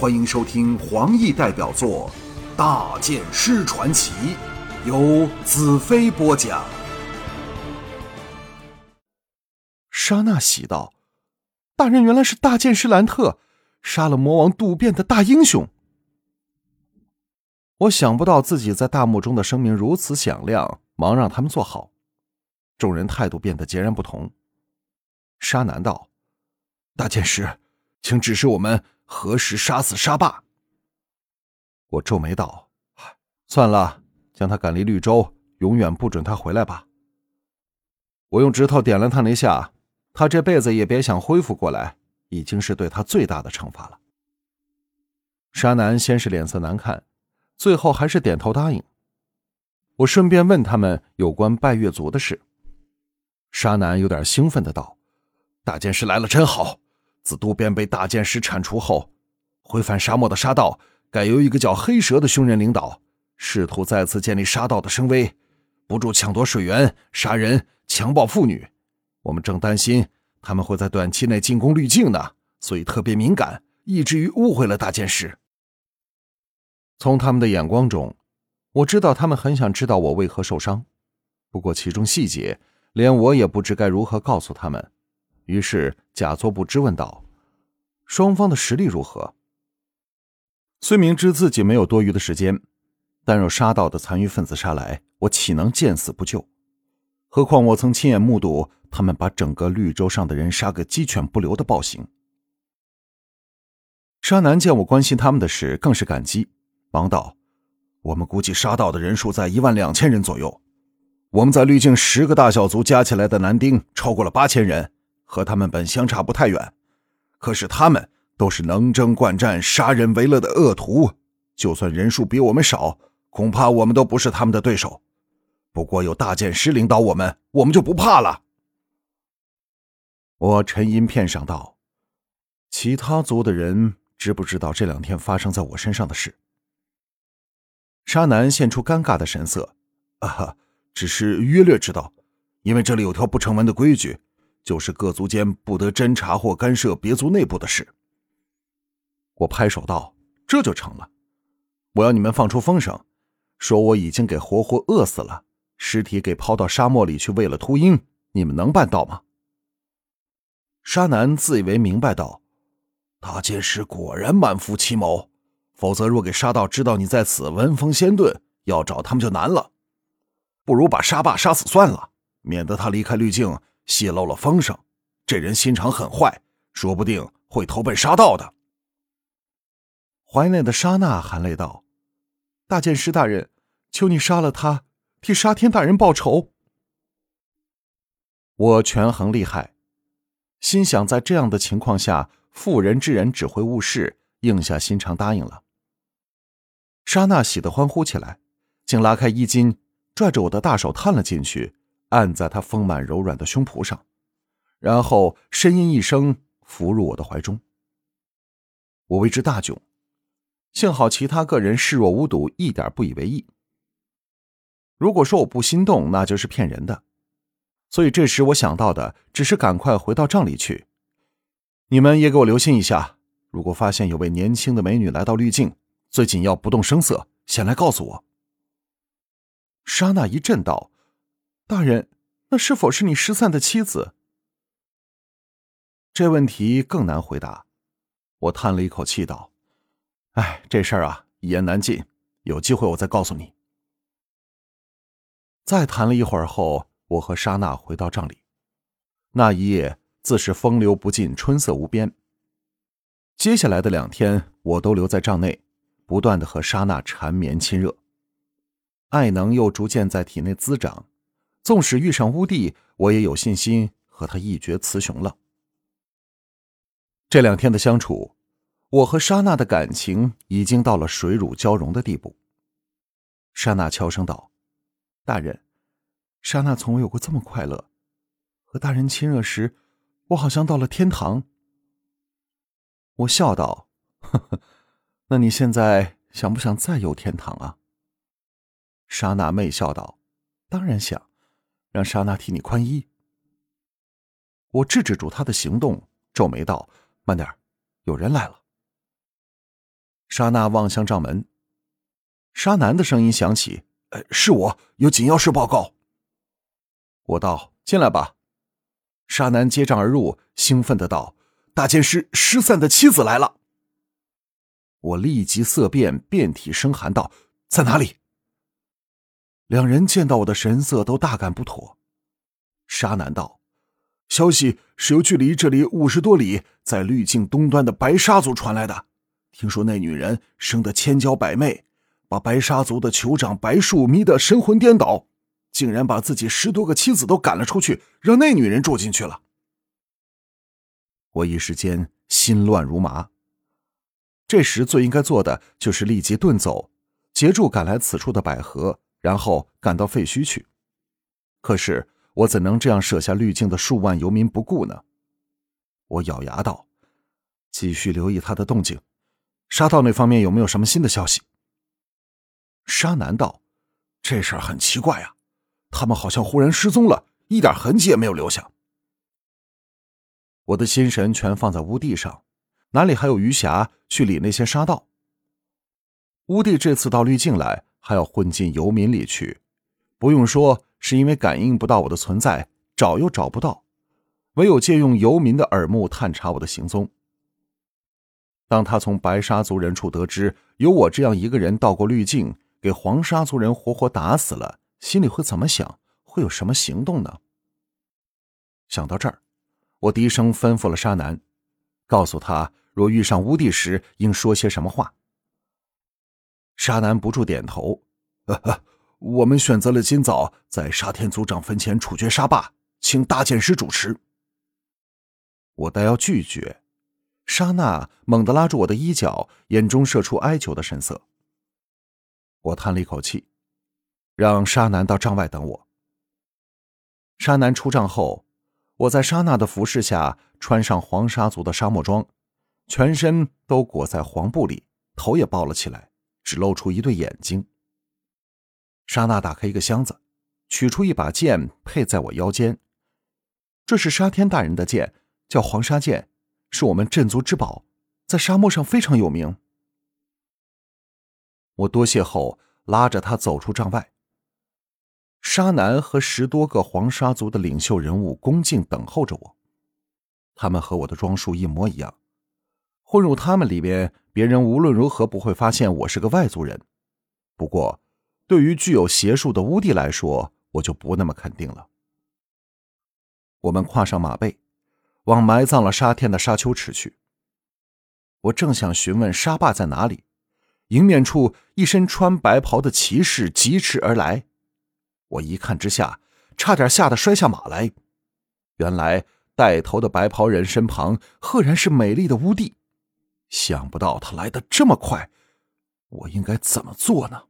欢迎收听黄奕代表作《大剑师传奇》，由子飞播讲。莎娜喜道：“大人原来是大剑师兰特，杀了魔王渡边的大英雄。”我想不到自己在大幕中的声名如此响亮，忙让他们坐好。众人态度变得截然不同。沙南道：“大剑师，请指示我们何时杀死沙霸。”我皱眉道：“算了，将他赶离绿洲，永远不准他回来吧。”我用指头点了他一下，他这辈子也别想恢复过来，已经是对他最大的惩罚了。沙男先是脸色难看，最后还是点头答应。我顺便问他们有关拜月族的事。沙男有点兴奋的道。大剑师来了，真好！自渡边被大剑师铲除后，回返沙漠的沙道改由一个叫黑蛇的凶人领导，试图再次建立沙道的声威，不住抢夺水源、杀人、强暴妇女。我们正担心他们会在短期内进攻滤镜呢，所以特别敏感，以至于误会了大剑师。从他们的眼光中，我知道他们很想知道我为何受伤，不过其中细节，连我也不知该如何告诉他们。于是假作不知问道：“双方的实力如何？”虽明知自己没有多余的时间，但若杀到的残余分子杀来，我岂能见死不救？何况我曾亲眼目睹他们把整个绿洲上的人杀个鸡犬不留的暴行。沙南见我关心他们的事，更是感激，忙道：“我们估计杀到的人数在一万两千人左右。我们在滤镜十个大小族加起来的男丁超过了八千人。”和他们本相差不太远，可是他们都是能征惯战、杀人为乐的恶徒，就算人数比我们少，恐怕我们都不是他们的对手。不过有大剑师领导我们，我们就不怕了。我沉吟片上道：“其他族的人知不知道这两天发生在我身上的事？”沙男现出尴尬的神色：“啊哈，只是约略知道，因为这里有条不成文的规矩。”就是各族间不得侦查或干涉别族内部的事。我拍手道：“这就成了。我要你们放出风声，说我已经给活活饿死了，尸体给抛到沙漠里去喂了秃鹰。你们能办到吗？”沙男自以为明白道：“大剑师果然满腹奇谋，否则若给沙道知道你在此闻风先遁，要找他们就难了。不如把沙霸杀死算了，免得他离开滤镜。”泄露了风声，这人心肠很坏，说不定会投奔沙道的。怀内的沙娜含泪道：“大剑师大人，求你杀了他，替沙天大人报仇。”我权衡利害，心想在这样的情况下，妇人之仁只会误事，硬下心肠答应了。沙娜喜得欢呼起来，竟拉开衣襟，拽着我的大手探了进去。按在他丰满柔软的胸脯上，然后呻吟一声，伏入我的怀中。我为之大窘，幸好其他个人视若无睹，一点不以为意。如果说我不心动，那就是骗人的。所以这时我想到的只是赶快回到帐里去。你们也给我留心一下，如果发现有位年轻的美女来到滤镜，最紧要不动声色，先来告诉我。莎娜一震道。大人，那是否是你失散的妻子？这问题更难回答。我叹了一口气道：“哎，这事儿啊，一言难尽。有机会我再告诉你。”再谈了一会儿后，我和莎娜回到帐里。那一夜自是风流不尽，春色无边。接下来的两天，我都留在帐内，不断的和莎娜缠绵亲热，爱能又逐渐在体内滋长。纵使遇上乌帝，我也有信心和他一决雌雄了。这两天的相处，我和莎娜的感情已经到了水乳交融的地步。莎娜悄声道：“大人，莎娜从未有过这么快乐。和大人亲热时，我好像到了天堂。”我笑道：“呵呵，那你现在想不想再游天堂啊？”莎娜媚笑道：“当然想。”让莎娜替你宽衣。我制止住他的行动，皱眉道：“慢点有人来了。”莎娜望向帐门，沙男的声音响起：“呃，是我，有紧要事报告。”我道：“进来吧。”沙男接帐而入，兴奋的道：“大剑师失散的妻子来了！”我立即色变，遍体生寒，道：“在哪里？”两人见到我的神色，都大感不妥。沙男道：“消息是由距离这里五十多里，在滤镜东端的白沙族传来的。”听说那女人生得千娇百媚，把白沙族的酋长白树迷得神魂颠倒，竟然把自己十多个妻子都赶了出去，让那女人住进去了。我一时间心乱如麻。这时最应该做的就是立即遁走，截住赶来此处的百合，然后赶到废墟去。可是我怎能这样舍下滤镜的数万游民不顾呢？我咬牙道：“继续留意他的动静。”沙道那方面有没有什么新的消息？沙南道：“这事儿很奇怪啊，他们好像忽然失踪了，一点痕迹也没有留下。”我的心神全放在乌地上，哪里还有余暇去理那些沙道？乌帝这次到滤镜来，还要混进游民里去，不用说，是因为感应不到我的存在，找又找不到，唯有借用游民的耳目探查我的行踪。当他从白沙族人处得知有我这样一个人到过滤镜，给黄沙族人活活打死了，心里会怎么想？会有什么行动呢？想到这儿，我低声吩咐了沙男，告诉他若遇上乌帝时应说些什么话。沙南不住点头：“ 我们选择了今早在沙天族长坟前处决沙霸，请大剑师主持。”我待要拒绝。沙娜猛地拉住我的衣角，眼中射出哀求的神色。我叹了一口气，让沙南到帐外等我。沙南出帐后，我在沙娜的服侍下穿上黄沙族的沙漠装，全身都裹在黄布里，头也包了起来，只露出一对眼睛。沙娜打开一个箱子，取出一把剑，佩在我腰间。这是沙天大人的剑，叫黄沙剑。是我们镇族之宝，在沙漠上非常有名。我多谢后，拉着他走出帐外。沙南和十多个黄沙族的领袖人物恭敬等候着我，他们和我的装束一模一样。混入他们里边，别人无论如何不会发现我是个外族人。不过，对于具有邪术的乌帝来说，我就不那么肯定了。我们跨上马背。往埋葬了沙天的沙丘驰去。我正想询问沙坝在哪里，迎面处一身穿白袍的骑士疾驰而来，我一看之下，差点吓得摔下马来。原来带头的白袍人身旁赫然是美丽的乌帝，想不到他来的这么快，我应该怎么做呢？